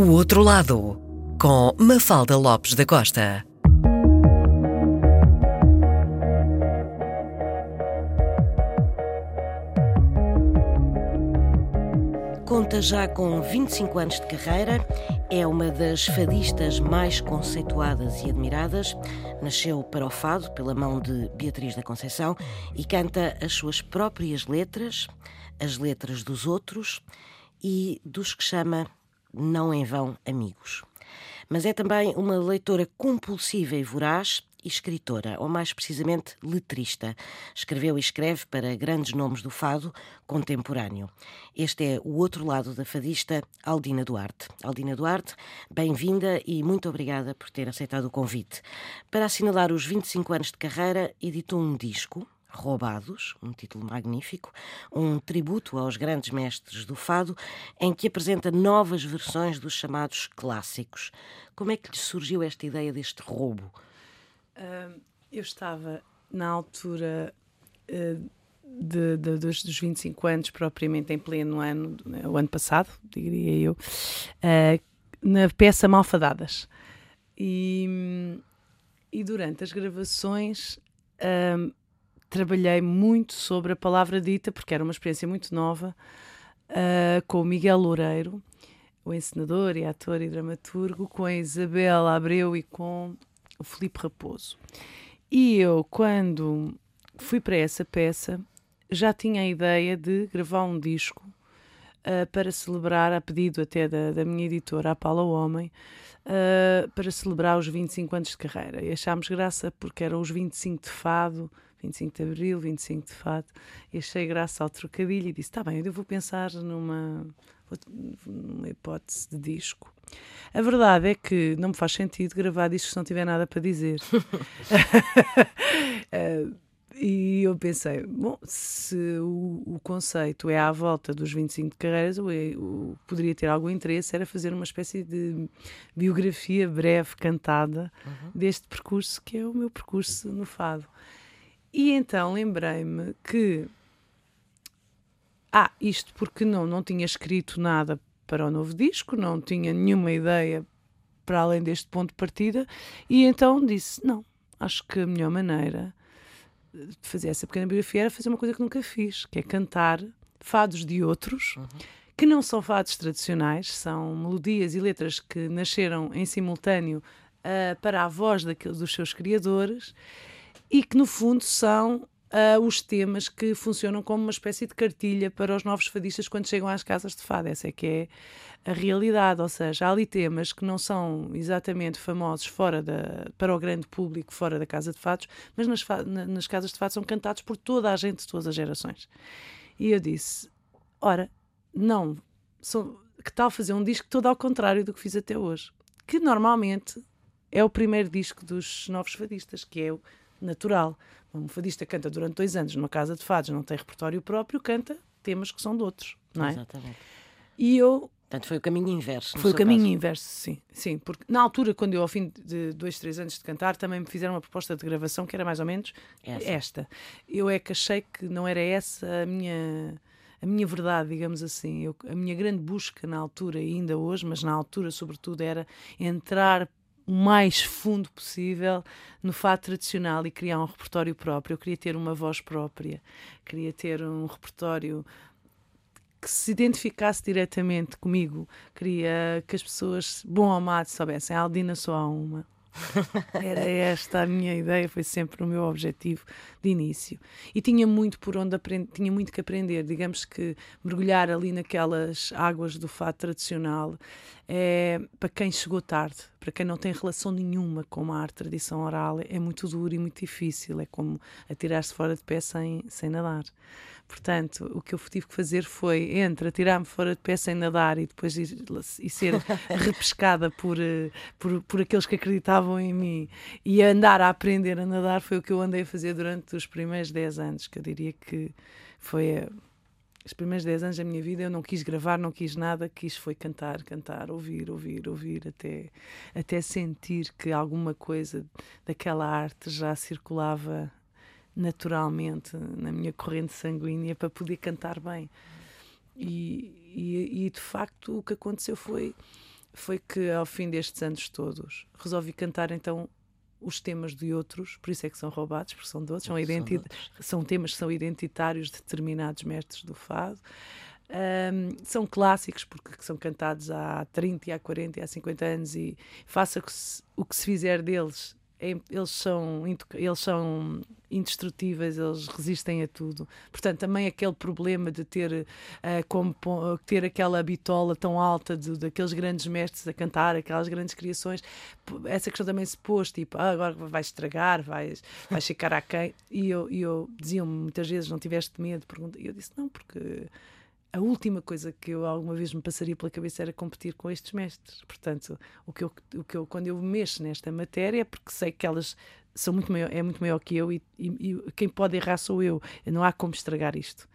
O Outro Lado, com Mafalda Lopes da Costa. Conta já com 25 anos de carreira, é uma das fadistas mais conceituadas e admiradas. Nasceu para o fado pela mão de Beatriz da Conceição e canta as suas próprias letras, as letras dos outros e dos que chama não em vão amigos. Mas é também uma leitora compulsiva e voraz e escritora, ou mais precisamente letrista. Escreveu e escreve para grandes nomes do fado contemporâneo. Este é o outro lado da fadista Aldina Duarte. Aldina Duarte, bem-vinda e muito obrigada por ter aceitado o convite. Para assinalar os 25 anos de carreira, editou um disco, Roubados, um título magnífico, um tributo aos grandes mestres do fado, em que apresenta novas versões dos chamados clássicos. Como é que lhe surgiu esta ideia deste roubo? Uh, eu estava na altura uh, de, de, dos, dos 25 anos, propriamente em pleno ano, né, o ano passado, diria eu, uh, na peça Malfadadas. E, e durante as gravações trabalhei muito sobre a palavra dita, porque era uma experiência muito nova, uh, com o Miguel Loureiro, o encenador e ator e dramaturgo, com a Isabel Abreu e com o Felipe Raposo. E eu, quando fui para essa peça, já tinha a ideia de gravar um disco uh, para celebrar, a pedido até da, da minha editora, a Paula Homem, uh, para celebrar os 25 anos de carreira. E achámos graça porque eram os 25 de fado, 25 de Abril, 25 de Fado, e achei graça ao trocadilho e disse: está bem, eu vou pensar numa, numa hipótese de disco. A verdade é que não me faz sentido gravar discos se não tiver nada para dizer. uh, e eu pensei, bom, se o, o, conceito é à volta dos 25 de carreiras, o, o, poderia ter algum interesse era fazer uma espécie de biografia breve, cantada, uhum. deste percurso que é o meu percurso no fado. E então lembrei-me que. Ah, isto porque não, não tinha escrito nada para o novo disco, não tinha nenhuma ideia para além deste ponto de partida, e então disse: não, acho que a melhor maneira de fazer essa pequena biografia era fazer uma coisa que nunca fiz, que é cantar fados de outros. Uhum. Que não são fados tradicionais, são melodias e letras que nasceram em simultâneo uh, para a voz daqueles, dos seus criadores e que no fundo são Uh, os temas que funcionam como uma espécie de cartilha para os novos fadistas quando chegam às casas de fado. Essa é que é a realidade, ou seja, há ali temas que não são exatamente famosos fora da, para o grande público, fora da casa de fados, mas nas, nas casas de fado são cantados por toda a gente de todas as gerações. E eu disse, ora, não, são, que tal fazer um disco todo ao contrário do que fiz até hoje? Que normalmente é o primeiro disco dos novos fadistas, que é o natural. Uma fadista canta durante dois anos numa casa de fados, não tem repertório próprio, canta temas que são de outros, não é? Exatamente. E eu Portanto, foi o caminho inverso. Foi o caminho caso. inverso, sim. Sim, porque na altura, quando eu, ao fim de dois, três anos de cantar, também me fizeram uma proposta de gravação que era mais ou menos essa. esta. Eu é que achei que não era essa a minha, a minha verdade, digamos assim. Eu, a minha grande busca na altura, e ainda hoje, mas na altura, sobretudo, era entrar o mais fundo possível no fado tradicional e criar um repertório próprio. Eu queria ter uma voz própria, queria ter um repertório que se identificasse diretamente comigo. Queria que as pessoas, bom ou má, soubessem. A Aldina só há uma. Era esta a minha ideia, foi sempre o meu objetivo de início. E tinha muito por onde aprender, tinha muito que aprender. Digamos que mergulhar ali naquelas águas do fado tradicional é para quem chegou tarde, para quem não tem relação nenhuma com a arte tradição oral, é muito duro e muito difícil. É como atirar-se fora de pé sem, sem nadar. Portanto, o que eu tive que fazer foi entre atirar-me fora de pé sem nadar e depois ir, e ser repescada por, eh, por, por aqueles que acreditavam em mim e andar a aprender a nadar foi o que eu andei a fazer durante os primeiros 10 anos, que eu diria que foi os primeiros 10 anos da minha vida eu não quis gravar, não quis nada, quis foi cantar, cantar, ouvir, ouvir, ouvir, até, até sentir que alguma coisa daquela arte já circulava naturalmente na minha corrente sanguínea para poder cantar bem. E, e, e, de facto o que aconteceu foi foi que ao fim destes anos todos resolvi cantar então os temas de outros, por isso é que são roubados, porque são de outros, são, identi são temas que são identitários de determinados mestres do fado. Um, são clássicos porque são cantados há 30, há 40, há 50 anos e faça o que se fizer deles eles são, eles são indestrutíveis, eles resistem a tudo. Portanto, também aquele problema de ter, uh, como, ter aquela bitola tão alta de, daqueles grandes mestres a cantar, aquelas grandes criações, essa questão também se pôs, tipo, ah, agora vais estragar, vais, vais ficar a quem? E eu, eu diziam-me muitas vezes, não tiveste medo? E eu disse, não, porque a última coisa que eu alguma vez me passaria pela cabeça era competir com estes mestres. Portanto, o que eu, o que eu quando eu mexo nesta matéria é porque sei que elas são muito maior, é muito maior que eu e, e, e quem pode errar sou eu. Não há como estragar isto.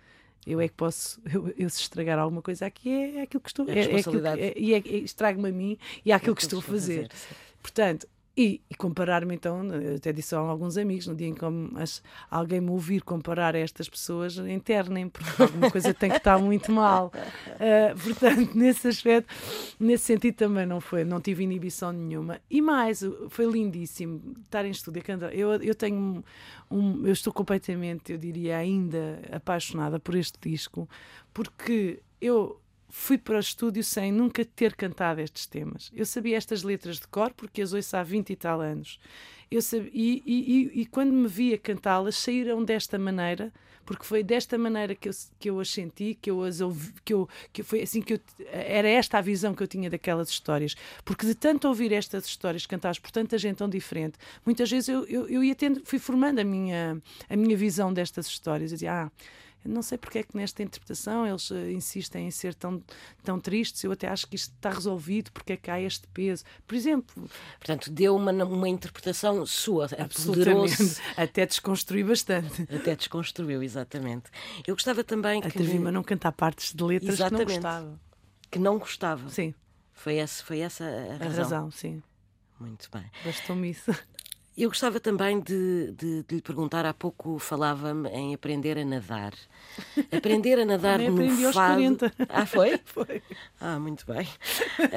Eu é que posso, eu, eu se estragar alguma coisa aqui é, é aquilo que estou, é, é, é, é, é estrago-me a mim e é aquilo que estou a fazer. fazer Portanto, e, e comparar-me então, até disse a alguns amigos, no dia em que alguém me ouvir comparar a estas pessoas, internem, porque alguma coisa tem que estar muito mal. Uh, portanto, nesse aspecto, nesse sentido também não foi, não tive inibição nenhuma. E mais, foi lindíssimo estar em estúdio. Eu, eu tenho um, eu estou completamente, eu diria, ainda apaixonada por este disco, porque eu fui para o estúdio sem nunca ter cantado estes temas. Eu sabia estas letras de cor porque as ouço há 20 e tal anos. Eu sabia, e, e, e, quando me via cantá-las, saíram desta maneira, porque foi desta maneira que eu, que eu as senti, que eu as ouvi, que, eu, que foi assim que eu, era esta a visão que eu tinha daquelas histórias. Porque de tanto ouvir estas histórias cantadas por tanta gente tão diferente, muitas vezes eu, eu, eu ia tendo, fui formando a minha, a minha visão destas histórias. Eu dizia, ah, não sei porque é que nesta interpretação eles uh, insistem em ser tão, tão tristes. Eu até acho que isto está resolvido, porque é que há este peso. Por exemplo. Portanto, deu uma, uma interpretação sua, absolutamente. Até desconstruiu bastante. Até desconstruiu, exatamente. Eu gostava também que. A não cantar partes de letras exatamente. que não gostava. Que não gostava. Sim. Foi, esse, foi essa a razão. A razão, sim. Muito bem. Bastou-me isso. Eu gostava também de, de, de, lhe perguntar, há pouco falava-me em aprender a nadar. Aprender a nadar no aprendi fado. Aos 40. Ah, foi? Foi. Ah, muito bem.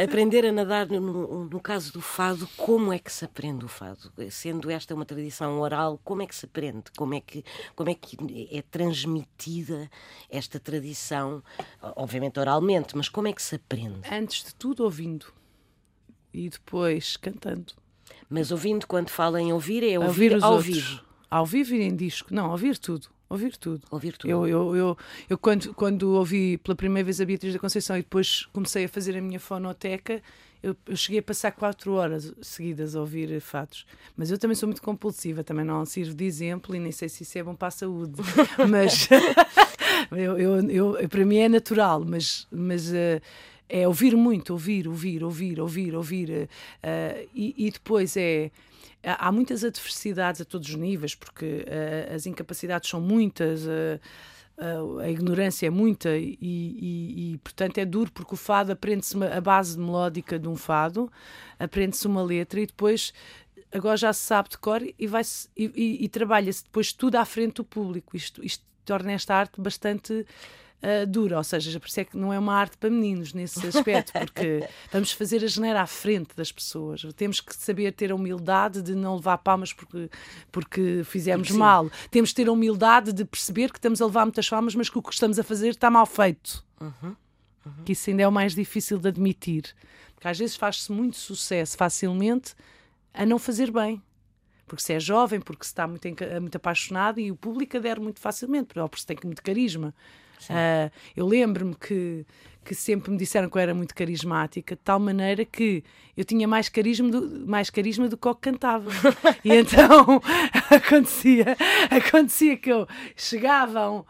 Aprender a nadar no, no caso do fado, como é que se aprende o fado? Sendo esta uma tradição oral, como é que se aprende? Como é que, como é, que é transmitida esta tradição, obviamente oralmente, mas como é que se aprende? Antes de tudo ouvindo e depois cantando. Mas ouvindo, quando fala em ouvir, é ouvir, ouvir ao outros. vivo. Ao vivo e em disco. Não, ouvir tudo. Ouvir tudo. Ouvir tudo. Eu, eu, eu, eu, quando, quando ouvi pela primeira vez a Beatriz da Conceição e depois comecei a fazer a minha fonoteca, eu, eu, cheguei a passar quatro horas seguidas a ouvir fatos. Mas eu também sou muito compulsiva, também não sirvo de exemplo e nem sei se isso é bom para a saúde. mas eu, eu, eu, para mim é natural, mas. mas uh, é ouvir muito, ouvir, ouvir, ouvir, ouvir, ouvir. Uh, e, e, depois é. Há muitas adversidades a todos os níveis, porque uh, as incapacidades são muitas. Uh, a ignorância é muita e, e, e, portanto é duro porque o fado aprende-se a base melódica de um fado, aprende-se uma letra e depois agora já se sabe de cor e, vai e, e trabalha-se depois tudo à frente do público. Isto, isto torna esta arte bastante uh, dura, ou seja, já percebe que não é uma arte para meninos nesse aspecto, porque vamos fazer a geneira à frente das pessoas. Temos que saber ter a humildade de não levar palmas porque, porque fizemos Sim. mal. Temos que ter a humildade de perceber que estamos a levar muitas palmas, mas que o que estamos a fazer está mal feito. Uhum. Uhum. Que isso ainda é o mais difícil de admitir. Porque às vezes faz-se muito sucesso facilmente a não fazer bem porque se é jovem, porque se está muito, muito apaixonado e o público adere muito facilmente, ou porque se tem muito carisma. Uh, eu lembro-me que, que sempre me disseram que eu era muito carismática, de tal maneira que eu tinha mais carisma do, mais carisma do que o que cantava. e então acontecia, acontecia que eu chegava uh,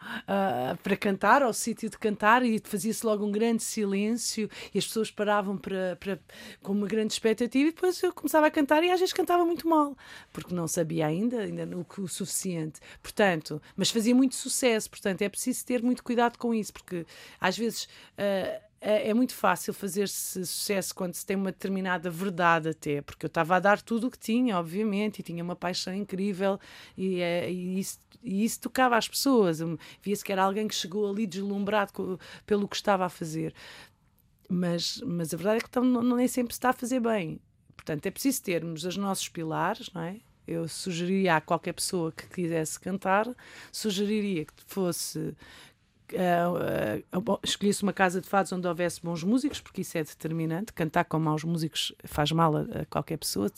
para cantar, ao sítio de cantar, e fazia-se logo um grande silêncio, e as pessoas paravam para, para, com uma grande expectativa, e depois eu começava a cantar, e às vezes cantava muito mal, porque não sabia ainda, ainda o, o suficiente. Portanto, mas fazia muito sucesso, portanto é preciso ter muito cuidado com isso, porque às vezes. Uh, é, é muito fácil fazer-se sucesso quando se tem uma determinada verdade até, porque eu estava a dar tudo o que tinha, obviamente, e tinha uma paixão incrível e, é, e isso, e isso tocava às pessoas. Via-se que era alguém que chegou ali deslumbrado pelo que estava a fazer. mas, mas a verdade é que então, não, nem sempre se está a fazer bem. Portanto, é preciso termos os nossos pilares, não é? Eu sugeriria a qualquer pessoa que quisesse cantar, sugeriria que fosse uh, uh, escolhesse uma casa de fados onde houvesse bons músicos, porque isso é determinante. Cantar com maus músicos faz mal a, a, qualquer pessoa,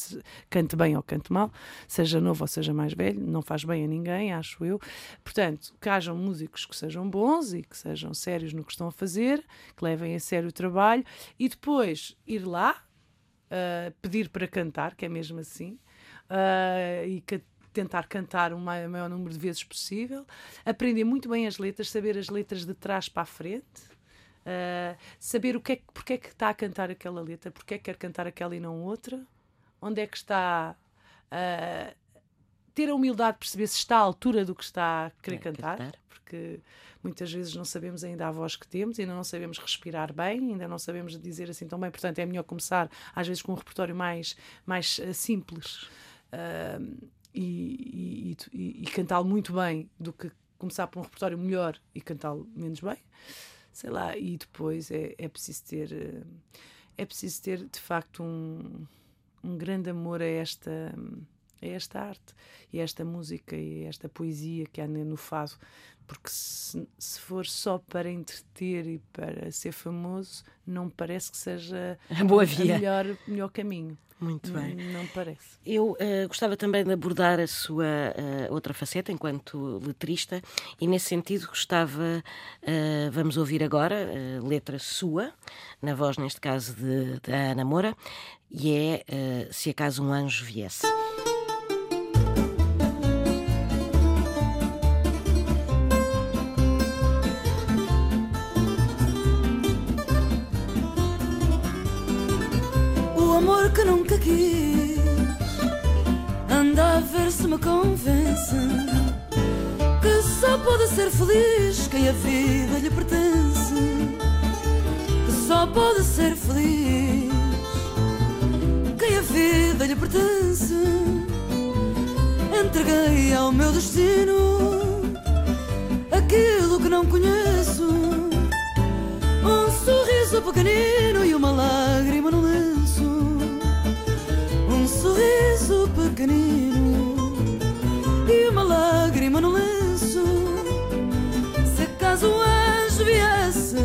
cante bem ou cante mal, seja novo ou seja mais velho, não faz bem a ninguém, acho eu. Portanto, que hajam músicos que sejam bons e que sejam sérios no que estão a fazer, que levem a sério o trabalho e depois ir lá uh, pedir para cantar, que é mesmo assim. Uh, e que tentar cantar o maior, número de vezes possível, aprender muito bem as letras, saber as letras de trás para a frente, uh, saber o que é, porque é que está a cantar aquela letra, porque é que quer cantar aquela e não outra, onde é que está. Uh, ter a humildade de perceber se está à altura do que está a querer é, cantar, cantar, porque muitas vezes não sabemos ainda a voz que temos, ainda não sabemos respirar bem, ainda não sabemos dizer assim tão bem, portanto é melhor começar às vezes com um repertório mais, mais uh, simples. Uh, e, e, e, e cantá-lo muito bem do que começar por um repertório melhor e cantá-lo menos bem. Sei lá, e depois é, é preciso ter eh, é preciso ter de facto um, um grande amor a esta a esta arte e a esta música e a esta poesia que há no fado porque se, se for só para entreter e para ser famoso não parece que seja a boa via. melhor melhor caminho muito bem. Não, parece. Eu uh, gostava também de abordar a sua uh, outra faceta enquanto letrista e nesse sentido gostava, uh, vamos ouvir agora, letra sua, na voz neste caso de, de Ana Moura, e é Se acaso um anjo viesse. Que nunca quis. Anda a ver se me convence que só pode ser feliz quem a vida lhe pertence. Que só pode ser feliz quem a vida lhe pertence. Entreguei ao meu destino aquilo que não conheço. Um sorriso pequenino pequenino e uma lágrima no lenço. Se acaso um anjo viesse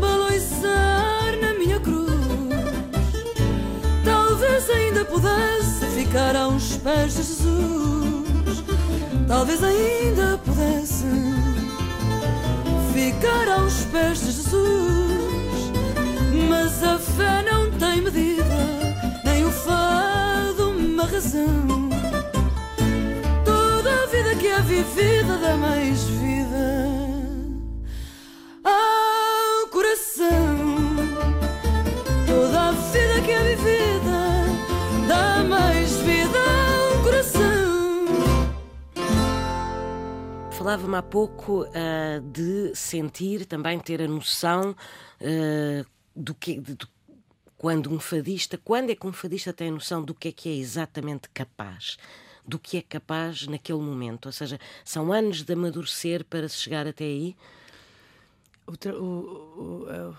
baloiçar na minha cruz, talvez ainda pudesse ficar aos pés de Jesus. Talvez ainda pudesse ficar aos pés de Jesus, razão. Toda a vida que é vivida dá mais vida ao coração. Toda a vida que é vivida dá mais vida ao coração. Falava-me há pouco uh, de sentir, também ter a noção uh, do que, do quando um fadista, quando é que um fadista tem a noção do que é que é exatamente capaz? Do que é capaz naquele momento? Ou seja, são anos de amadurecer para se chegar até aí? O, o, o,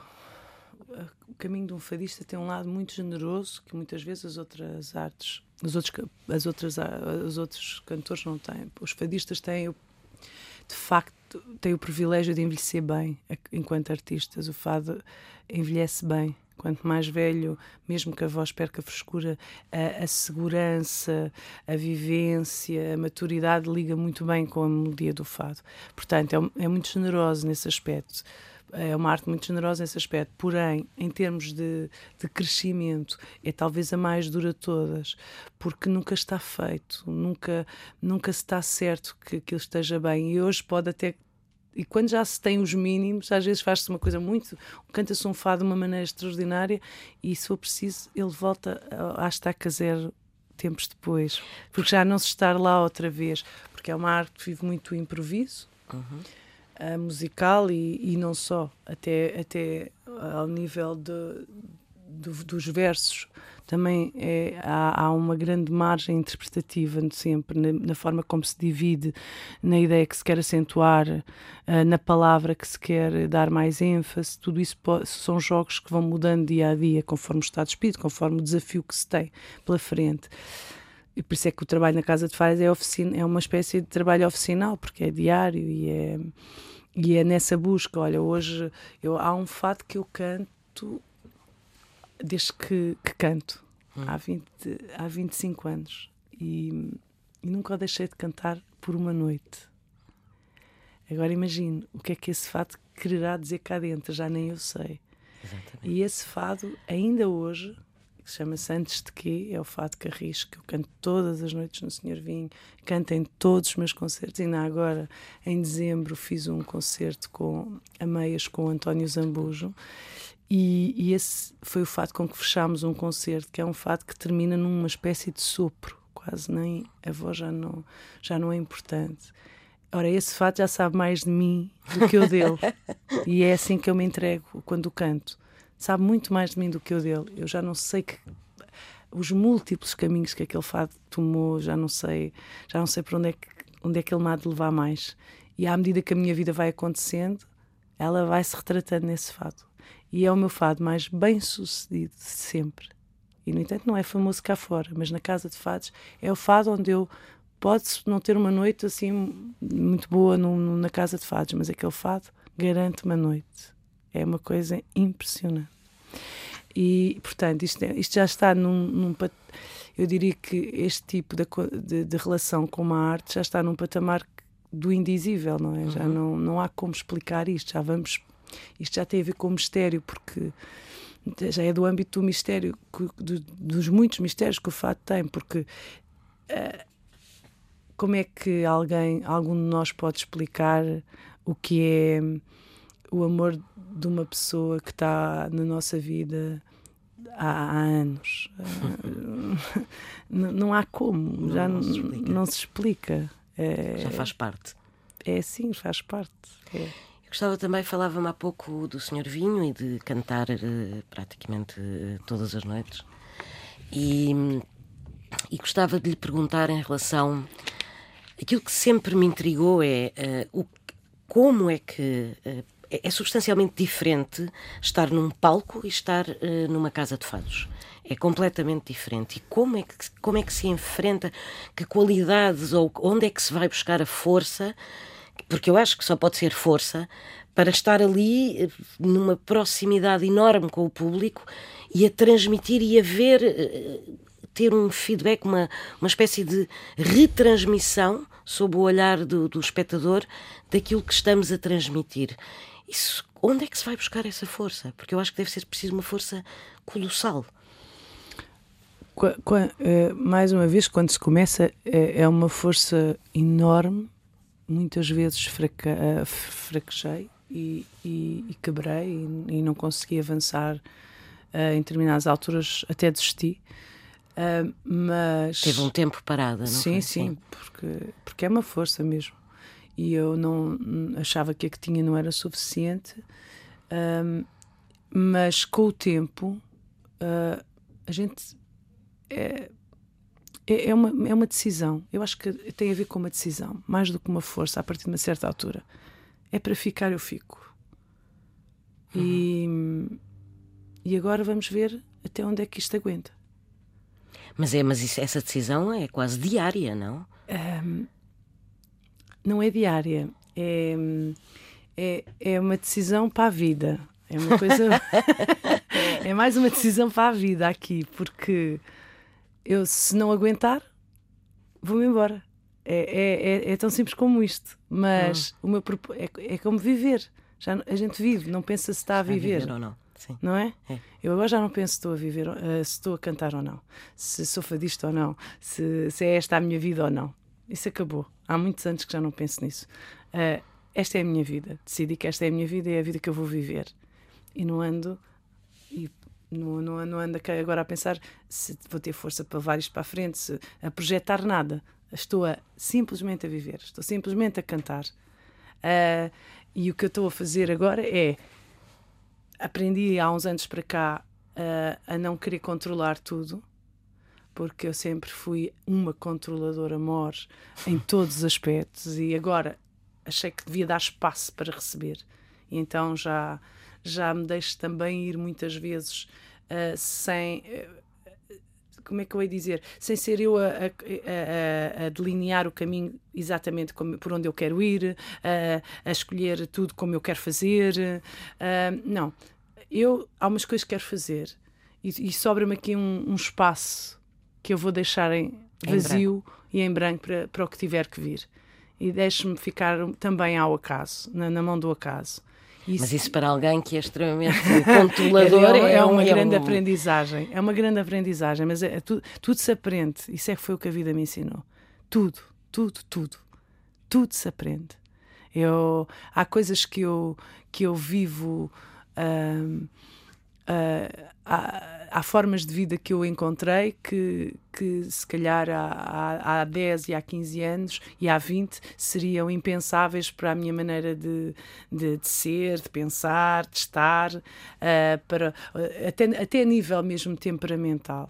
o, caminho de um fadista tem um lado muito generoso que muitas vezes as outras artes, os outros, as outras, os outros cantores não têm. Os fadistas têm, de facto, têm o privilégio de envelhecer bem enquanto artistas. O fado envelhece bem Quanto mais velho, mesmo que a voz perca a frescura, a, a, segurança, a vivência, a maturidade liga muito bem com a melodia do fado. Portanto, é, é muito generoso nesse aspecto é uma arte muito generosa nesse aspecto, porém, em termos de, de, crescimento, é talvez a mais dura de todas, porque nunca está feito, nunca, nunca se está certo que aquilo esteja bem. E hoje pode até e quando já se tem os mínimos, às vezes faz-se uma coisa muito. canta-se um fado de uma maneira extraordinária e, se for preciso, ele volta à estaca zero tempos depois, porque já não se estar lá outra vez, porque é uma arte que vive muito improviso. Uhum. Uh, musical e, e não só, até, até ao nível de, do, dos versos também é, há, há, uma grande margem interpretativa sempre na, na, forma como se divide, na ideia que se quer acentuar, uh, na palavra que se quer dar mais ênfase. Tudo isso pode, são jogos que vão mudando dia a dia, conforme o estado de espírito, conforme o desafio que se tem pela frente. E por isso é que o trabalho na Casa de Fares é, oficina, é uma espécie de trabalho oficinal, porque é diário e é, e é nessa busca. Olha, hoje eu, há um fado que eu canto desde que, que canto, hum. há, 20, há 25 anos. E, e nunca deixei de cantar por uma noite. Agora imagino o que é que esse fado quererá dizer cá dentro, já nem eu sei. Exatamente. E esse fado, ainda hoje, que chama-se Antes de Quê, é o fado Carris, que eu canto todas as noites no Senhor Vinho, canto em todos os meus concertos. Ainda agora, em dezembro, fiz um concerto com a meias com o António Zambujo. E, e, esse foi o fato com que fechámos um concerto, que é um fato que termina numa espécie de sopro, quase nem a voz já não, já não é importante. Ora, esse fato já sabe mais de mim do que eu dele. e é assim que eu me entrego quando canto. Sabe muito mais de mim do que eu dele. Eu já não sei que os múltiplos caminhos que aquele fado tomou, já não sei, já não sei para onde é que onde é que ele me há de levar mais. E à medida que a minha vida vai acontecendo, ela vai se retratando nesse fado e é o meu fado mais bem sucedido de sempre. E, no entanto, não é famoso cá fora, mas na Casa de Fados é o fado onde eu posso não ter uma noite assim muito boa no, no, na Casa de Fados, mas aquele fado garante uma noite. É uma coisa impressionante. E, portanto, isto, é, isto já está num, num, Eu diria que este tipo de, de, de, relação com uma arte já está num patamar do indizível, não é? Uhum. Já não, não há como explicar isto, já vamos isto já tem a ver com o mistério, porque já é do âmbito do mistério, do, dos muitos mistérios que o fato tem, porque uh, como é que alguém, algum de nós pode explicar o que é o amor de uma pessoa que está na nossa vida há, anos? Uh, não há como, não, já não se explica. Não se explica. É, já faz parte. É sim, faz parte. É. Gostava também, falava-me há pouco do Senhor Vinho e de cantar uh, praticamente uh, todas as noites. E, e gostava de lhe perguntar em relação. Aquilo que sempre me intrigou é uh, o, como é que. É, é substancialmente diferente estar num palco e estar numa casa de fados é completamente diferente. E como é que, como é que se enfrenta, que qualidades ou onde é que se vai buscar a força porque eu acho que só pode ser força para estar ali eh, numa proximidade enorme com o público e a transmitir e a ver, eh, ter um feedback, uma, uma espécie de retransmissão sob o olhar do, do espectador daquilo que estamos a transmitir. Isso, onde é que se vai buscar essa força? Porque eu acho que deve ser preciso uma força colossal. Eh, mais uma vez, quando se começa, é, é uma força enorme muitas vezes fraca, uh, fraquejei e, e, e quebrei e, e, não consegui avançar em determinadas alturas, até desisti. Mas teve um tempo parada, não sim, foi? Sim, porque porque é uma força mesmo. E eu não achava que a que tinha não era suficiente, mas com o tempo uh, a gente é, é, é, uma, é uma decisão. Eu acho que tem a ver com uma decisão, mais do que uma força a partir de uma certa altura. É para ficar, eu fico. Uhum. E, e agora vamos ver até onde é que isto aguenta. Mas, é, mas isso, essa decisão é quase diária, não? Um, não é diária. É, é, é uma decisão para a vida. É uma coisa. é mais uma decisão para a vida aqui, porque eu, se não aguentar, vou-me embora. É, é, é, é, tão simples como isto. Mas hum. o meu é, é como viver. Já, a gente vive, não pensa se está a viver. viver ou não. Sim. Não é? é? Eu agora já não penso se estou a viver, uh, se estou a cantar ou não, se sou fadista ou não, se, se é esta a minha vida ou não. Isso acabou. Há muitos anos que já não penso nisso. Uh, esta é a minha vida. Decidi que esta é a minha vida e é a vida que eu vou viver. E não ando e não, não, não ando agora a pensar se vou ter força para isto para a frente, se, a projetar nada. Estou a, simplesmente a viver, estou simplesmente a cantar. Uh, e o que eu estou a fazer agora é. Aprendi há uns anos para cá uh, a não querer controlar tudo, porque eu sempre fui uma controladora mor em todos os aspectos e agora achei que devia dar espaço para receber. E então já, já me deixo também ir muitas vezes uh, sem. Uh, como é que eu ia dizer? Sem ser eu a, a, a, a delinear o caminho exatamente como, por onde eu quero ir, a, escolher tudo como eu quero fazer. Uh, não. Eu, há umas coisas que quero fazer e, e sobra-me aqui um, um, espaço que eu vou deixar em vazio em e em branco para, para o que tiver que vir. E deixe-me ficar também ao acaso, na, na mão do acaso. Isso... Mas isso para alguém que é extremamente controlador é, é, é, uma é grande um... aprendizagem. É uma grande aprendizagem, mas é, é tudo, tudo se aprende. Isso é que foi o que a vida me ensinou. Tudo, tudo, tudo. Tudo se aprende. Eu, há coisas que eu, que eu vivo. Uh, há, há, formas de vida que eu encontrei que, que se calhar há, há, há 10 e há 15 anos e há 20 seriam impensáveis para a minha maneira de, de, de ser, de pensar, de estar, uh, para, uh, até, até a nível mesmo temperamental.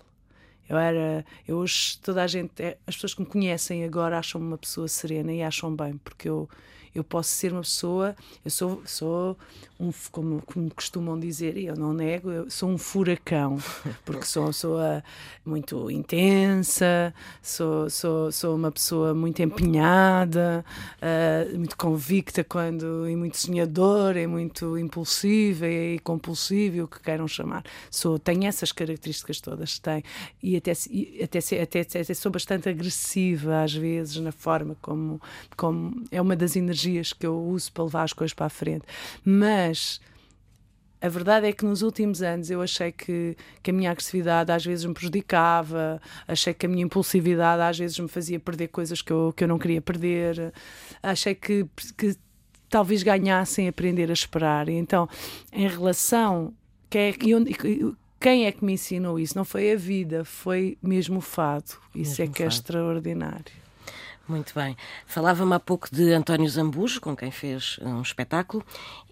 Eu era, eu hoje toda a gente, é, as pessoas que me conhecem agora acham-me uma pessoa serena e acham bem, porque eu eu posso ser uma pessoa, eu sou, sou um, como, como costumam dizer, e eu não nego, eu sou um furacão, porque sou uma pessoa muito intensa, sou, sou, sou uma pessoa muito empenhada, uh, muito convicta quando, e muito sonhadora, e muito impulsiva e compulsiva, o que queiram chamar. Sou, tenho essas características todas, tenho, e até, até, até, até, até sou bastante agressiva às vezes na forma como, como é uma das energias energias que eu uso para levar as coisas para a frente. Mas a verdade é que nos últimos anos eu achei que, que a minha agressividade às vezes me prejudicava, achei que a minha impulsividade às vezes me fazia perder coisas que eu, que eu não queria perder, achei que, que talvez ganhassem aprender a esperar. E então, em relação. Quem é, quem é que me ensinou isso? Não foi a vida, foi mesmo o fado. Isso mesmo é que fado. é extraordinário. Muito bem. Falava-me há pouco de António Zambujo, com quem fez um espetáculo,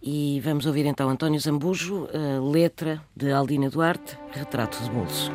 e vamos ouvir então António Zambujo, letra de Aldina Duarte, Retrato de Bolso.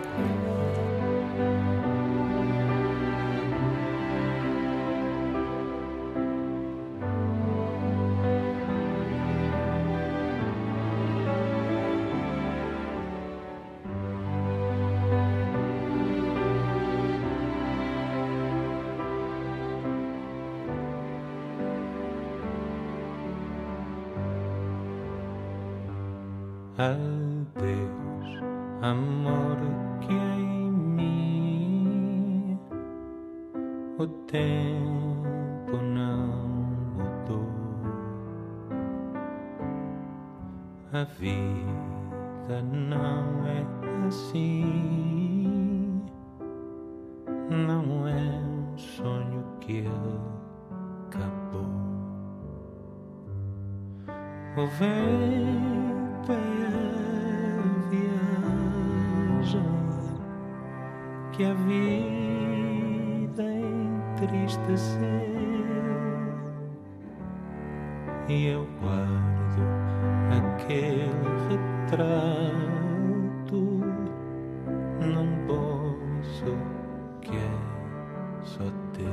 Aquele retrato num bolso que é só teu.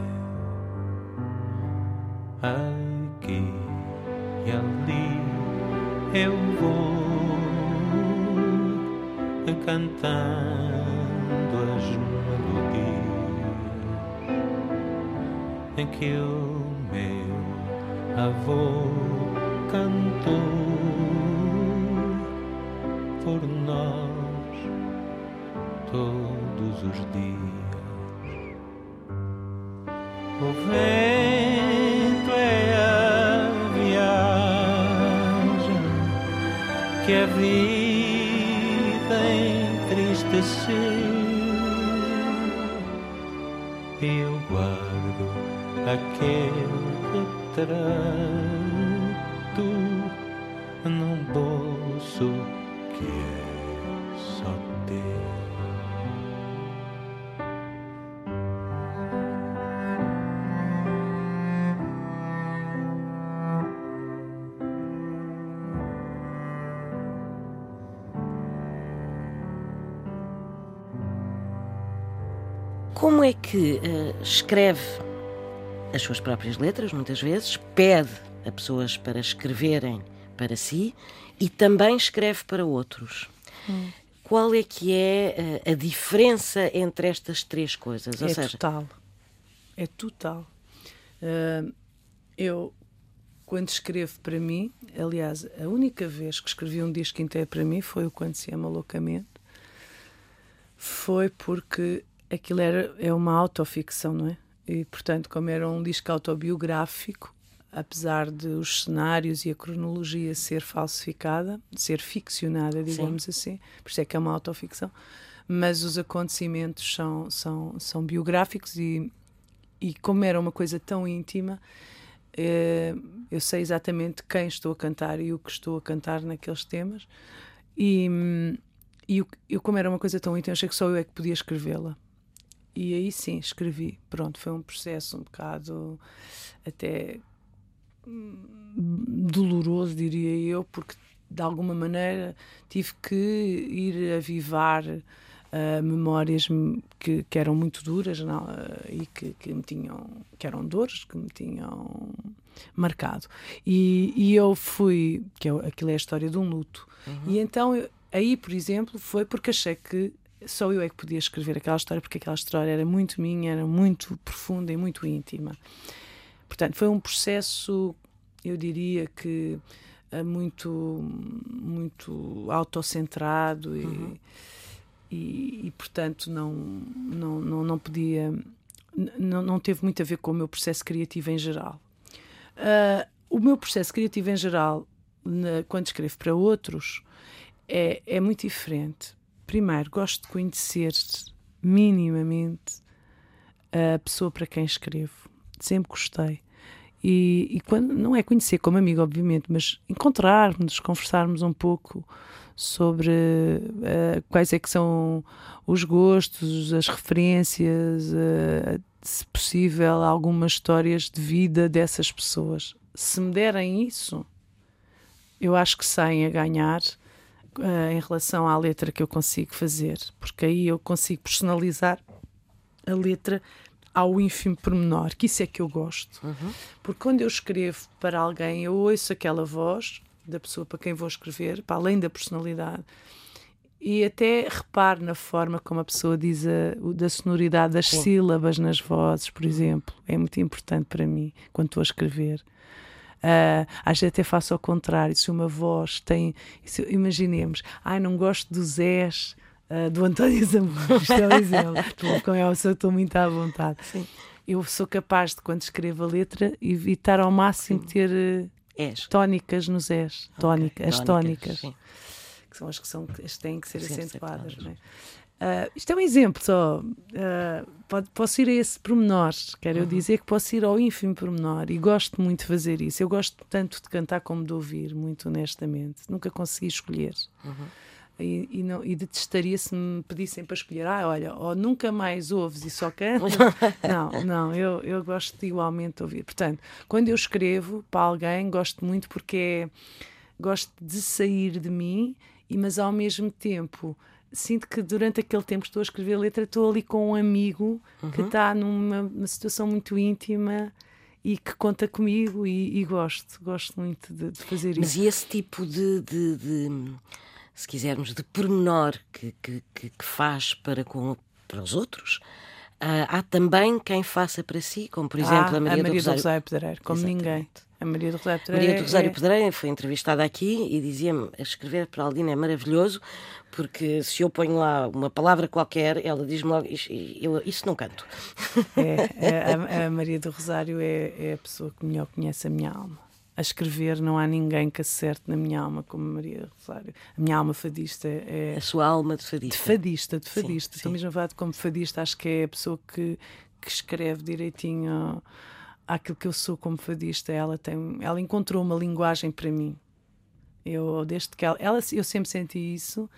Aqui e ali eu vou cantando as em que o meu avô cantou por nós todos os dias. O vento é a viagem que a vida entristeceu. Eu guardo aquele retrato escreve as suas próprias letras, muitas vezes, pede a pessoas para escreverem para si e também escreve para outros? Hum. Qual é que é uh, a diferença entre estas três coisas? Ou é seja, total. É total. Uh, eu, quando escrevo para mim, aliás, a única vez que escrevi um disco inteiro para mim foi o Quando Se Ama Loucamente, foi porque aquilo era, é uma autoficção, não é? E, portanto, como era um disco autobiográfico, apesar de os cenários e a cronologia ser falsificada, ser ficcionada, digamos Sim. assim, por isso é que é uma autoficção, mas os acontecimentos são, são, são biográficos e, e como era uma coisa tão íntima, eh, eu sei exatamente quem estou a cantar e o que estou a cantar naqueles temas e, e eu, eu como era uma coisa tão íntima, achei que só eu é que podia escrevê-la. E aí sim, escrevi. Pronto, foi um processo um bocado até doloroso, diria eu, porque de alguma maneira tive que ir avivar uh, memórias que, que, eram muito duras não, uh, e que, que, me tinham, que eram dores, que me tinham marcado. E, e eu fui, que é, aquilo é a história de um luto. Uhum. E então, eu, aí, por exemplo, foi porque achei que só eu é que podia escrever aquela história, porque aquela história era muito minha, era muito profunda e muito íntima. Portanto, foi um processo, eu diria que eh, muito, muito autocentrado e, uhum. e, e, portanto, não, não, não, não podia. Não, não teve muito a ver com o meu processo criativo em geral. Uh, o meu processo criativo em geral, na, quando escrevo para outros, é, é muito diferente primeiro, gosto de conhecer minimamente a pessoa para quem escrevo. Sempre gostei. E, e, quando não é conhecer como amigo, obviamente, mas encontrarmos, conversarmos um pouco sobre uh, quais é que são os gostos, as referências, uh, se possível, algumas histórias de vida dessas pessoas. Se me derem isso, eu acho que saem a ganhar uh, em relação à letra que eu consigo fazer, porque aí eu consigo personalizar a letra ao ínfimo pormenor, que isso é que eu gosto. Uhum. Porque quando eu escrevo para alguém, eu ouço aquela voz da pessoa para quem vou escrever, para além da personalidade, e até reparo na forma como a pessoa diz a, da sonoridade das sílabas nas vozes, por exemplo. É muito importante para mim quando estou a escrever. Uh, às vezes até faço ao contrário, se uma voz tem. Se, imaginemos, ai, não gosto do Zés uh, do António Zambujo, isto é um exemplo. com ela, eu estou muito à vontade. Sim. Eu sou capaz de, quando escrevo a letra, evitar ao máximo Sim. ter uh, tónicas nos S, tónica, okay. as tónicas. tónicas que são as que, são, as têm que ser acentuadas. Não é? Uh, isto é um exemplo só. Uh, pode, posso ir a esse pormenor, quero uhum. eu dizer que posso ir ao ínfimo pormenor e gosto muito de fazer isso. Eu gosto tanto de cantar como de ouvir, muito honestamente. Nunca consegui escolher. Uhum. E, e, não, e detestaria se me pedissem para escolher, ah, olha, ou nunca mais ouves e só cantas. não, não, eu, eu gosto de igualmente de ouvir. Portanto, quando eu escrevo para alguém, gosto muito porque é, gosto de sair de mim, e, mas ao mesmo tempo sinto que durante aquele tempo que estou a escrever a letra estou ali com um amigo uhum. que está numa situação muito íntima e que conta comigo e, e gosto, gosto muito de, de fazer Mas isso. Mas e esse tipo de, de, de, se quisermos, de pormenor que, que, que, faz para, com, para os outros? Uh, há também quem faça para si, como por exemplo ah, a Maria, a Maria do Rosário, Pedreiro, como Exatamente. ninguém. A Maria do Rosário Pedreira. Maria do Rosário é... Pedreira foi entrevistada aqui e dizia-me: escrever para Aldina é maravilhoso, porque se eu ponho lá uma palavra qualquer, ela diz-me logo: eu, isso não canto. É, é, a, a, Maria do Rosário é, é a pessoa que melhor conhece a minha alma. A escrever não há ninguém que acerte na minha alma como a Maria do Rosário. A minha alma fadista é. A sua alma de fadista. De fadista, de fadista. Sim, Estou mesmo a falar de como fadista, acho que é a pessoa que, que escreve direitinho àquilo que eu sou como fadista. Ela, tem, ela encontrou uma linguagem para mim. Eu, desde que ela, ela eu sempre senti isso.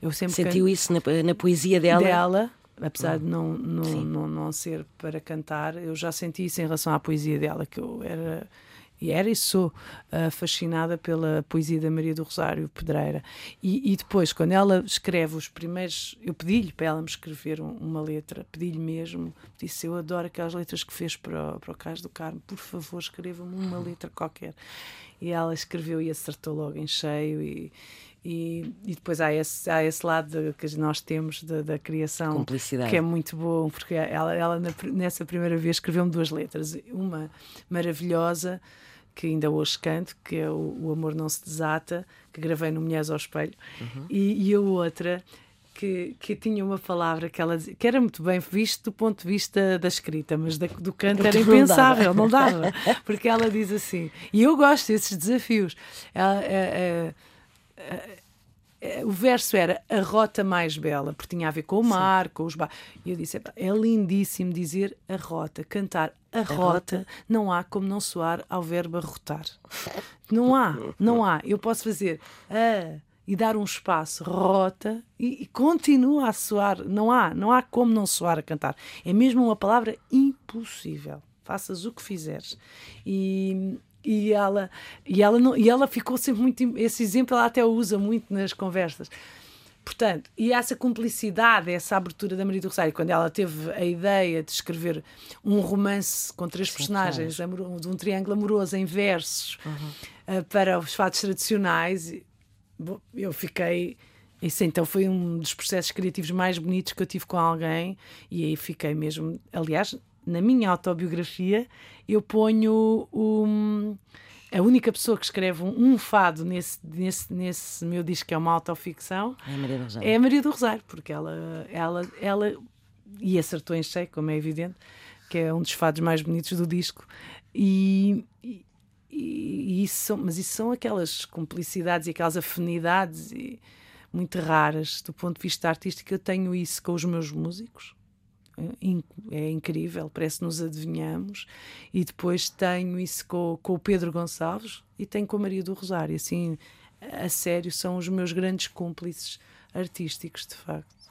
Eu sempre Sentiu can... isso na, na, poesia dela? Dela, apesar de não, não, não, não, ser para cantar, eu já senti isso em relação à poesia dela, que eu era e era e sou uh, fascinada pela poesia da Maria do Rosário Pedreira. E, e depois, quando ela escreve os primeiros, eu pedi-lhe para ela me escrever um, uma letra, pedi-lhe mesmo, disse: Eu adoro aquelas letras que fez para, o, para o Cais do Carmo, por favor, escreva-me uma letra qualquer. E ela escreveu e acertou logo em cheio. E, e, e, depois há esse, há esse lado que nós temos da, da criação que é muito bom, porque ela, ela nessa primeira vez escreveu-me duas letras, uma maravilhosa que ainda hoje canto, que é o, o Amor Não Se Desata, que gravei no Mulheres ao Espelho, uhum. e, e a outra que, que tinha uma palavra que ela dizia, que era muito bem visto do ponto de vista da escrita, mas da, do canto era impensável, não dava. não dava, porque ela diz assim, e eu gosto desses desafios. Ela, é, é, é, o verso era a rota mais bela, porque tinha a ver com o mar, Sim. com os bares. E eu disse: é lindíssimo dizer a rota, cantar a, a rota, rota, não há como não soar ao verbo arrotar. Não há, não há. Eu posso fazer a e dar um espaço, rota, e, e, continua a soar. Não há, não há como não soar a cantar. É mesmo uma palavra impossível. Faças o que fizeres. E, e ela, e, ela não, e ela ficou sempre muito. Esse exemplo ela até usa muito nas conversas. Portanto, e essa cumplicidade, essa abertura da Maria do Rosário, quando ela teve a ideia de escrever um romance com três Sim, personagens, de um triângulo amoroso em versos uhum. uh, para os fatos tradicionais, eu fiquei. Isso então foi um dos processos criativos mais bonitos que eu tive com alguém, e aí fiquei mesmo. Aliás, na minha autobiografia, eu ponho um, a única pessoa que escreve um, um, fado nesse, nesse, nesse meu disco, que é uma autoficção, é a Maria do Rosário, é a Maria do Rosário porque ela, ela, ela e acertou em cheio, como é evidente, que é um dos fados mais bonitos do disco. E, e, isso são, mas isso são aquelas cumplicidades e aquelas afinidades e, muito raras do ponto de vista artístico. Eu tenho isso com os meus músicos, é, é incrível, parece que nos adivinhamos. E depois tenho isso com, com o Pedro Gonçalves e tenho com a Maria do Rosário. Assim, a sério, são os meus grandes cúmplices artísticos, de facto.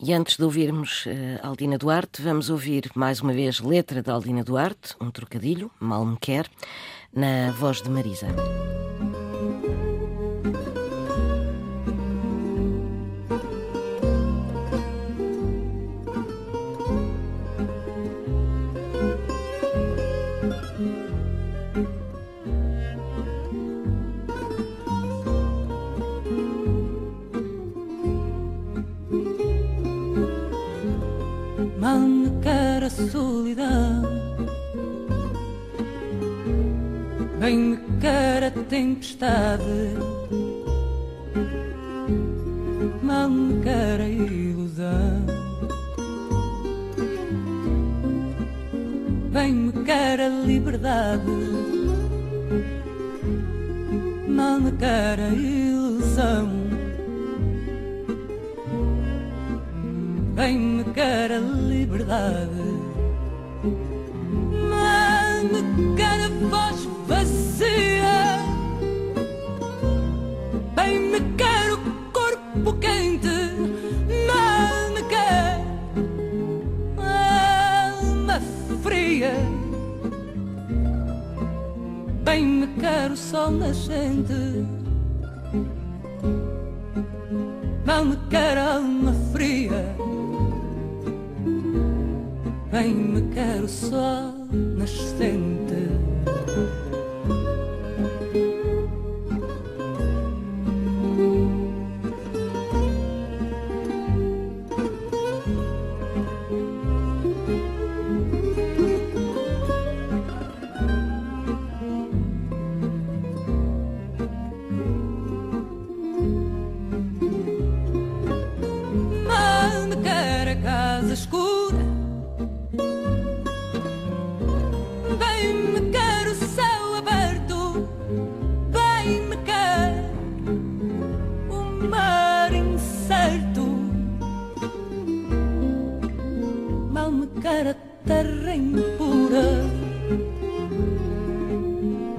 E antes de ouvirmos uh, Aldina Duarte, vamos ouvir mais uma vez letra de Aldina Duarte, um trocadilho, mal me quer na voz de Marisa. Bem me quer a tempestade, mal me quer a ilusão. Bem me quer a liberdade, mal me quer a ilusão. Bem me quer a liberdade. Mal me quer a voz sol nascente, mal me quer alma fria. Bem me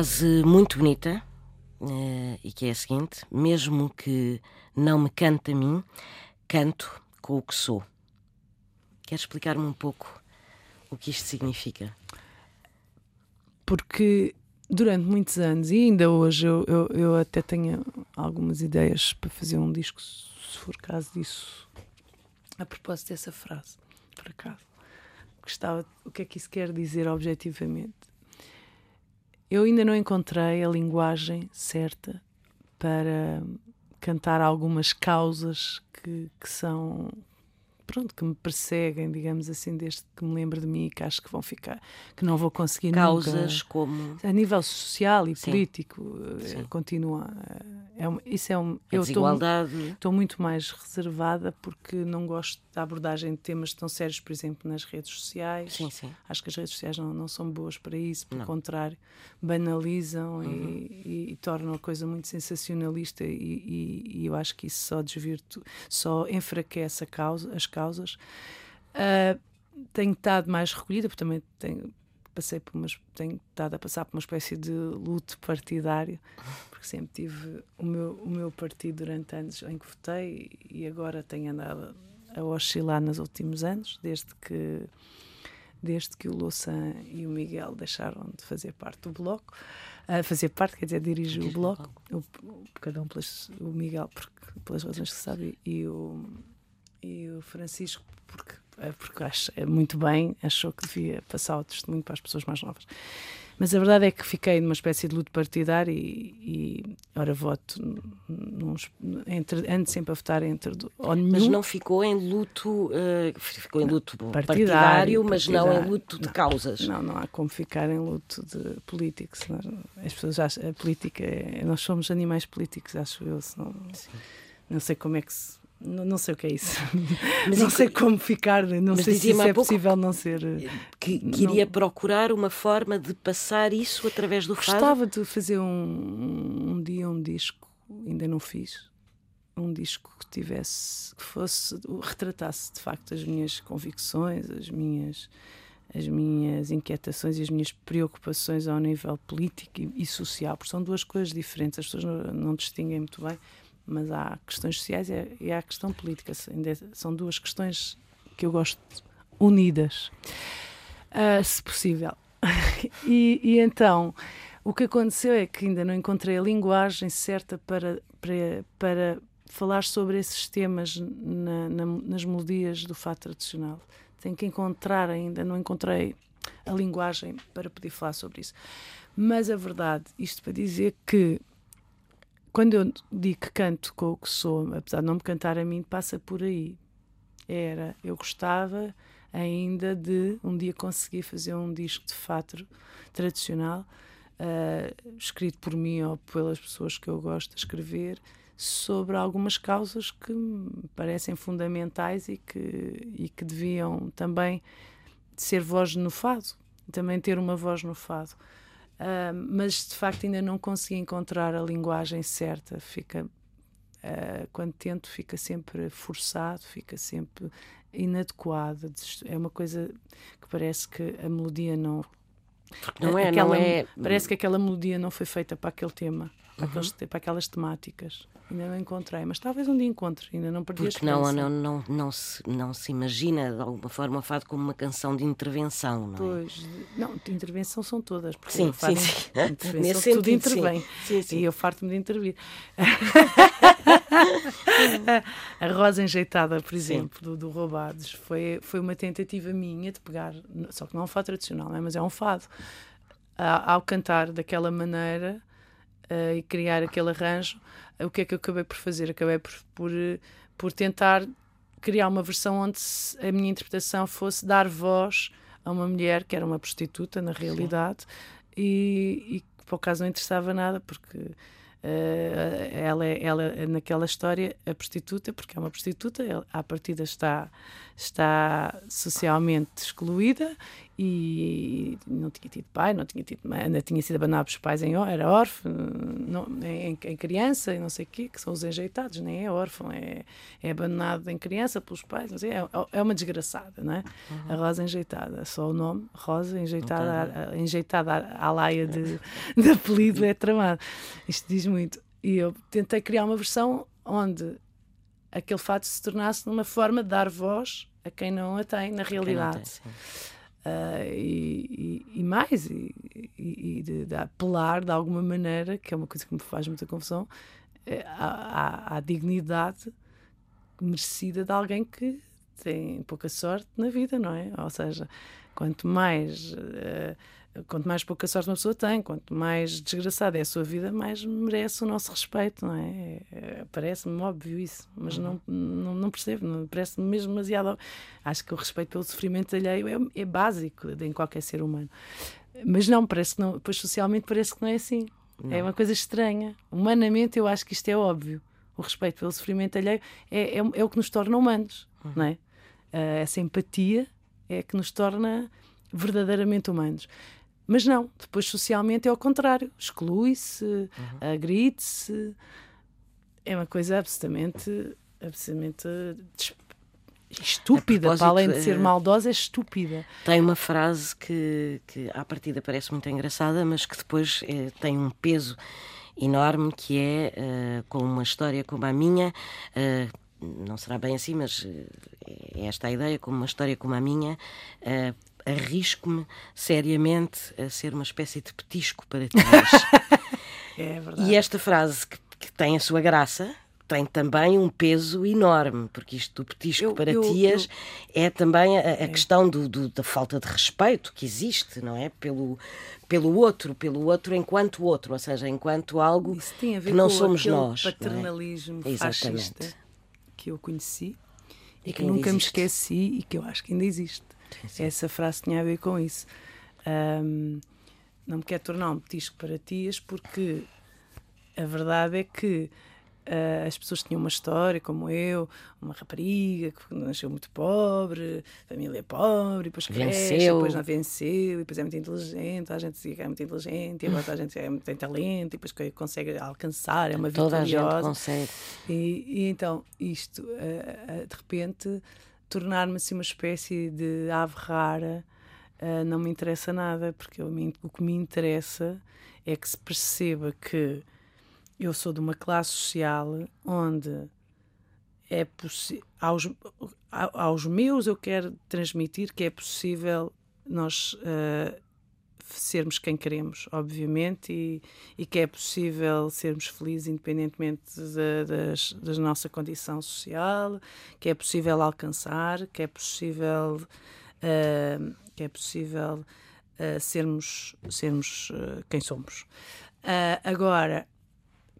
frase muito bonita uh, e que é a seguinte: Mesmo que não me cante a mim, canto com o que sou. Quer explicar-me um pouco o que isto significa? Porque durante muitos anos, e ainda hoje, eu, eu, eu, até tenho algumas ideias para fazer um disco, se for caso disso, a propósito dessa frase, por acaso. Gostava, o que é que isso quer dizer objetivamente? Eu ainda não encontrei a linguagem certa para cantar algumas causas que, que são pronto, que me perseguem, digamos assim, desde que me lembro de mim e que acho que vão ficar, que não vou conseguir Causas nunca. como... A nível social e Sim. político, eh, Sim. continua... É um, isso é um... A eu estou desigualdade. estou muito mais reservada porque não gosto da abordagem de temas tão sérios, por exemplo, nas redes sociais. Sim, sim. Acho que as redes sociais não, não são boas para isso, pelo Não. contrário, banalizam Uhum. e, e- e tornam a coisa muito sensacionalista e, e- e eu acho que isso só desvirtu, só enfraquece a causa, as causas. Ah, tenho estado mais recolhida, porque também tenho, passei por umas, tenho estado a passar por uma espécie de luto partidário, porque sempre tive o meu, o meu partido durante anos em que votei e agora tenho andado a oscilar nos últimos anos, desde que desde que o Louçã e o Miguel deixaram de fazer parte do bloco, a fazer parte, quer dizer, dirigir o bloco, o, o- cada um pelas, o Miguel porque, pelas razões que sabe e o, e o Francisco porque, é porque acha é muito bem, achou que devia passar o testemunho para as pessoas mais novas. Mas a verdade é que fiquei numa espécie de luto partidário e, e ora voto num, entre, ando sempre a votar entre ou nenhum, Mas não ficou em luto, eh, ficou em luto partidário, partidário, mas não em partidário. luto de Não. causas. Não, não há como ficar em luto de político. senão As pessoas acham, a política é, nós somos animais políticos, acho eu. Senão, não sei como é que se. Não, não sei o que é isso. Mas não e- sei como ficar, não sei se isso é possível não ser. eh, Que Não. queria procurar uma forma de passar isso através do fado. Gostava de fazer um, um dia um disco, ainda não fiz. Um disco que tivesse, que fosse, retratasse de facto as minhas convicções, as minhas, as minhas inquietações e as minhas preocupações ao nível político e, e social, porque são duas coisas diferentes, as pessoas não, não distinguem muito bem, mas há questões sociais e há, questão política. São duas questões que eu gosto unidas, Ah, se possível. e, e então, o que aconteceu é que ainda não encontrei a linguagem certa para, para, para falar sobre esses temas na- na- nas melodias do fado tradicional. Tenho que encontrar ainda, não encontrei a linguagem para poder falar sobre isso. Mas a verdade, isto para dizer que quando eu digo que canto com o que sou, apesar de não me cantar a mim, passa por aí. Era, eu gostava ainda de um dia conseguir fazer um disco de fado tradicional, ah, escrito por mim ou pelas pessoas que eu gosto de escrever, sobre algumas causas que me parecem fundamentais e que, e que deviam também ser voz no fado, também ter uma voz no fado. Ah, mas de facto ainda não consegui encontrar a linguagem certa. Fica, ah, quando tento, fica sempre forçado, fica sempre inadequado. É uma coisa que parece que a melodia não. Não é, aquela, não é. Parece que aquela melodia não foi feita para aquele tema, para, aqueles, para aquelas temáticas. Ainda não encontrei, mas talvez um dia encontre. Ainda não perdi a Porque não, esperança. não, não, não, se, não se imagina de alguma forma o fado como uma canção de intervenção, não é? Pois, não, de intervenção são todas. Porque Sim, sim, em- sim. Nesse tudo sentido, sim. intervém. Sim, sim. E eu farto-me de intervir. a Rosa Enjeitada, por exemplo, do, do Roubados, foi, foi uma tentativa minha de pegar, só que não é um fado tradicional, não é? mas é um fado. A- Ao cantar daquela maneira eh, e criar aquele arranjo, eh, o que é que eu acabei por fazer? Acabei por, por, por tentar criar uma versão onde a minha interpretação fosse dar voz a uma mulher que era uma prostituta, na realidade, e, e que por acaso não interessava nada, porque eh, ela, é- ela naquela história a prostituta, porque é uma prostituta, ela, à partida está, está socialmente excluída e não tinha tido pai, não tinha tido mãe, ainda tinha sido abandonado pelos pais, em, era órfão, não, em, em, criança, e não sei o quê, que são os enjeitados, nem é órfão, é, é abandonado em criança pelos pais, não sei, é, é uma desgraçada, não é? Uhum. A Rosa Enjeitada, só o nome, Rosa Enjeitada, enjeitada à laia de, de apelido é tramado. Isto diz muito. E eu tentei criar uma versão onde aquele fato se tornasse numa forma de dar voz a quem não a tem na realidade. Uh, e, e, e, mais, e, e de, de, apelar de alguma maneira, que é uma coisa que me faz muita confusão, à, à, dignidade merecida de alguém que tem pouca sorte na vida, não é? Ou seja, quanto mais. Uh, quanto mais pouca sorte uma pessoa tem, quanto mais desgraçada é a sua vida, mais merece o nosso respeito, não é? é Parece-me óbvio isso, mas uhum. não, não, não, percebo, parece-me mesmo demasiado. Acho que o respeito pelo sofrimento alheio é, é básico em qualquer ser humano. Mas não, parece que não, pois socialmente parece que não é assim. É não. É uma coisa estranha. Humanamente, eu acho que isto é óbvio. O respeito pelo sofrimento alheio é, é, é o que nos torna humanos, uhum. não é? Uh, essa empatia é que nos torna verdadeiramente humanos. Mas não, depois socialmente é ao contrário. Exclui-se, uhum. agride-se. É uma coisa absolutamente, absolutamente estúpida, para além de ser eh, maldosa, é estúpida. Tem uma frase que, que à partida parece muito engraçada, mas que depois é, tem um peso enorme, que é uh, com uma história como a minha, uh, não será bem assim, mas é esta a ideia, como uma história como a minha, arrisco-me seriamente a ser uma espécie de petisco para ti. é verdade. E esta frase, que, que, tem a sua graça, tem também um peso enorme, porque isto do petisco eu, para eu, tias eu... é também a, a é. questão do, do, da falta de respeito que existe, não é? Pelo, pelo outro, pelo outro enquanto outro, ou seja, enquanto algo que não somos nós. paternalismo é? fascista que eu conheci e, e que nunca existe. me esqueci e que eu acho que ainda existe. Sim. Essa frase tinha a ver com isso. Um, não me quero tornar um petisco para tias, porque a verdade é que uh, as pessoas tinham uma história, como eu, uma rapariga que nasceu muito pobre, família pobre, depois cresce, venceu. depois não venceu, e depois é muito inteligente, a gente dizia que é muito inteligente, e agora a gente é, tem talento, e depois consegue alcançar, é uma Toda vitoriosa. Toda a gente consegue. E, e então, isto, uh, uh, de repente tornar-me assim uma espécie de ave rara uh, não me interessa nada, porque eu, o que me interessa é que se perceba que eu sou de uma classe social onde é aos, aos meus eu quero transmitir que é possível nós uh, sermos quem queremos, obviamente, e, e que é possível sermos felizes independentemente da, nossa condição social, que é possível alcançar, que é possível, uh, que é possível uh, sermos, sermos uh, quem somos. agora,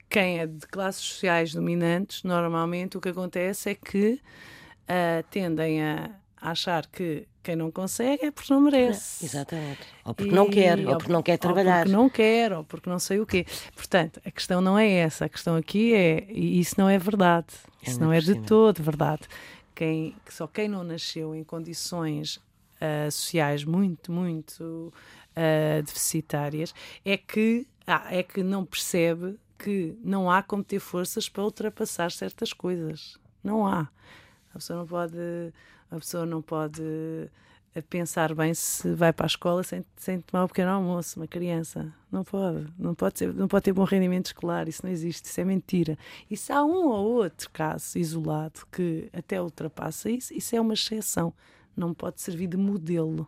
quem é de classes sociais dominantes, normalmente o que acontece é que tendem a achar que quem não consegue é porque não merece. Exatamente. Ou porque e, não quer, ou, ou porque não quer trabalhar. Ou porque não quer, ou porque não sei o quê. Portanto, a questão não é essa. A questão aqui é, e isso não é verdade. É isso não é de todo verdade. Quem, só quem não nasceu em condições uh, sociais muito, muito uh, deficitárias é que, ah, é que não percebe que não há como ter forças para ultrapassar certas coisas. Não há. A pessoa não pode a pessoa não pode eh, pensar bem se vai para a escola sem, sem tomar um pequeno almoço, uma criança. Não pode. Não pode, ser, não pode ter bom rendimento escolar. Isso não existe. Isso é mentira. E se há um ou outro caso isolado que até ultrapassa isso, isso é uma exceção. Não pode servir de modelo.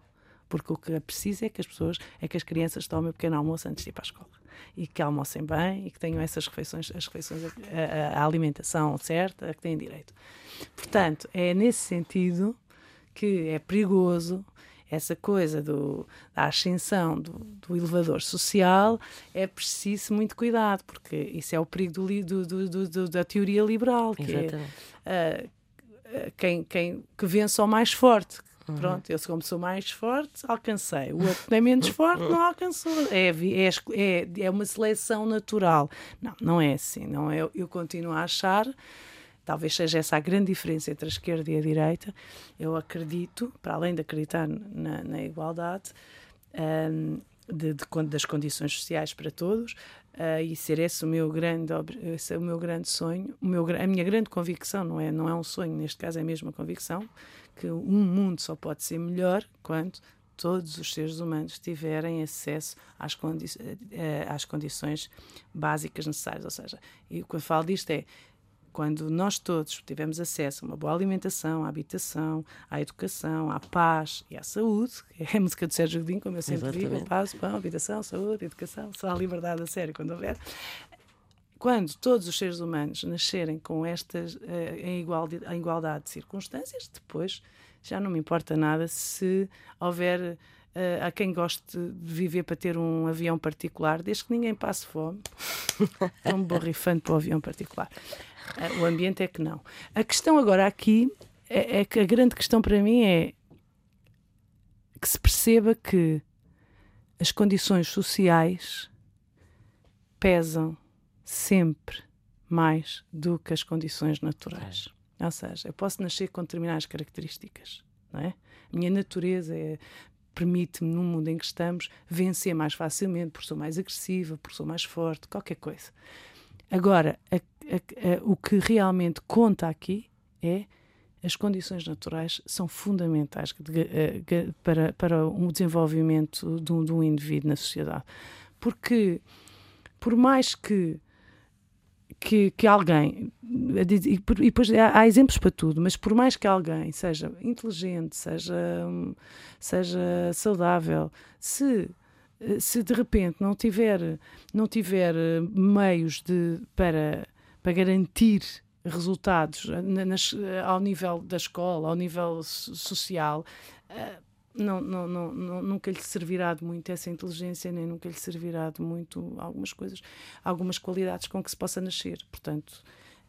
Porque o que é preciso é que as pessoas, é que as crianças tomem um pequeno almoço antes de ir para a escola. E que almocem bem e que tenham essas refeições, as refeições, a, a alimentação certa, a que têm direito. Portanto, é nesse sentido que é perigoso essa coisa do, da ascensão do, do, elevador social, é preciso muito cuidado, porque isso é o perigo do, do, da teoria liberal, que é, Exatamente. é uh, quem, quem que vence ao mais forte. Uhum. Pronto, eu como sou mais forte, alcancei. O outro é menos forte, não alcançou. É, é, é, é uma seleção natural. Não, não é assim. Não é, eu continuo a achar Talvez seja essa a grande diferença entre a esquerda e a direita. Eu acredito, para além de acreditar na, na igualdade, um, de, de, das condições sociais para todos, uh, e ser esse o meu grande esse é o meu grande sonho, o meu, a minha grande convicção, não é, não é um sonho, neste caso é mesmo a convicção, que um mundo só pode ser melhor quando todos os seres humanos tiverem acesso às, condi uh, às condições básicas necessárias. Ou seja, e o que eu falo disto é quando nós todos tivermos acesso a uma boa alimentação, à habitação, à educação, à paz e à saúde, é a música do Sérgio Godinho, como eu sempre Exatamente. digo, paz, pão, habitação, saúde, educação, só a liberdade a sério quando houver. Quando todos os seres humanos nascerem com estas uh, em, igualdade, em igualdade de circunstâncias, depois já não me importa nada se houver Uh, a quem goste de viver para ter um avião particular, desde que ninguém passe fome. Estou me borrifando para o avião particular. Uh, o ambiente é que não. A questão agora aqui é, é, que a grande questão para mim é que se perceba que as condições sociais pesam sempre mais do que as condições naturais. Ou seja, eu posso nascer com determinadas características, não é? A minha natureza é, permite-me, no mundo em que estamos, vencer mais facilmente, porque sou mais agressiva, porque sou mais forte, qualquer coisa. Agora, a, a, a, o que realmente conta aqui é as condições naturais são fundamentais de, para, para o desenvolvimento de um, de um indivíduo na sociedade. Porque, por mais que que, que alguém, e, depois há, há, exemplos para tudo, mas por mais que alguém seja inteligente, seja, seja saudável, se, se de repente não tiver, não tiver meios de, para, para garantir resultados nas, ao nível da escola, ao nível social, eh, não, não, não, nunca lhe servirá de muito essa inteligência, nem nunca lhe servirá de muito algumas coisas, algumas qualidades com que se possa nascer. Portanto,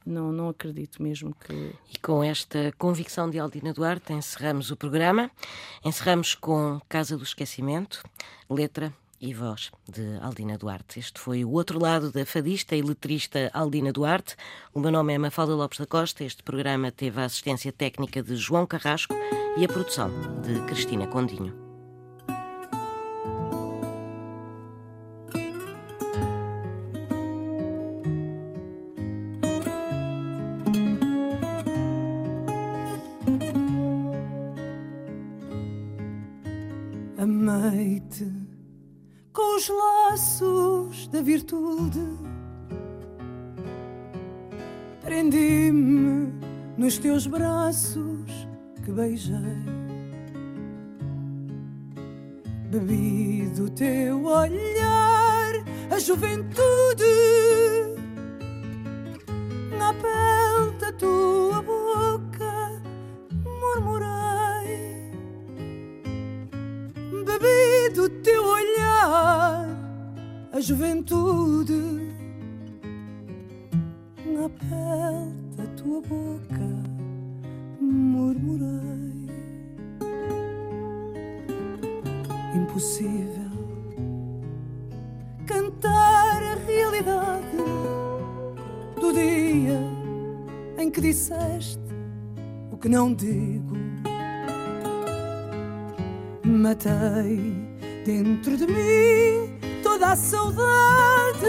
não, não acredito mesmo que. E com esta convicção de Aldina Duarte encerramos o programa. Encerramos com Casa do Esquecimento, letra e voz de Aldina Duarte. Este foi o outro lado da fadista e letrista Aldina Duarte. O meu nome é Mafalda Lopes da Costa. Este programa teve a assistência técnica de João Carrasco e a produção de Cristina Condinho. Nos teus braços que beijei. Bebi do teu olhar a juventude do dia em que disseste o que não digo. Matei dentro de mim toda a saudade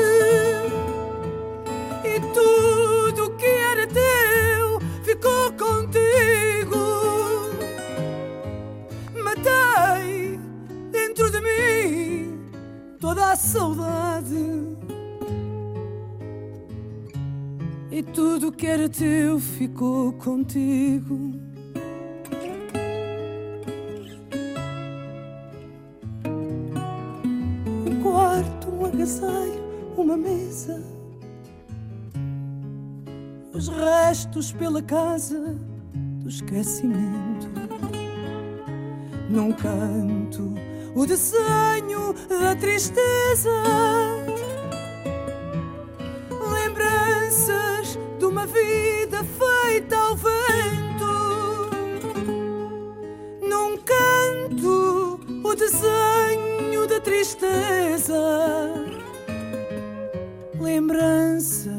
e tudo que era teu ficou contigo. toda a saudade tudo que era teu ficou contigo. Um quarto, um agasalho, uma mesa, os restos pela casa do esquecimento. Num canto o desenho da tristeza. Vida feita ao vento. Num canto, o desenho da tristeza. Lembranças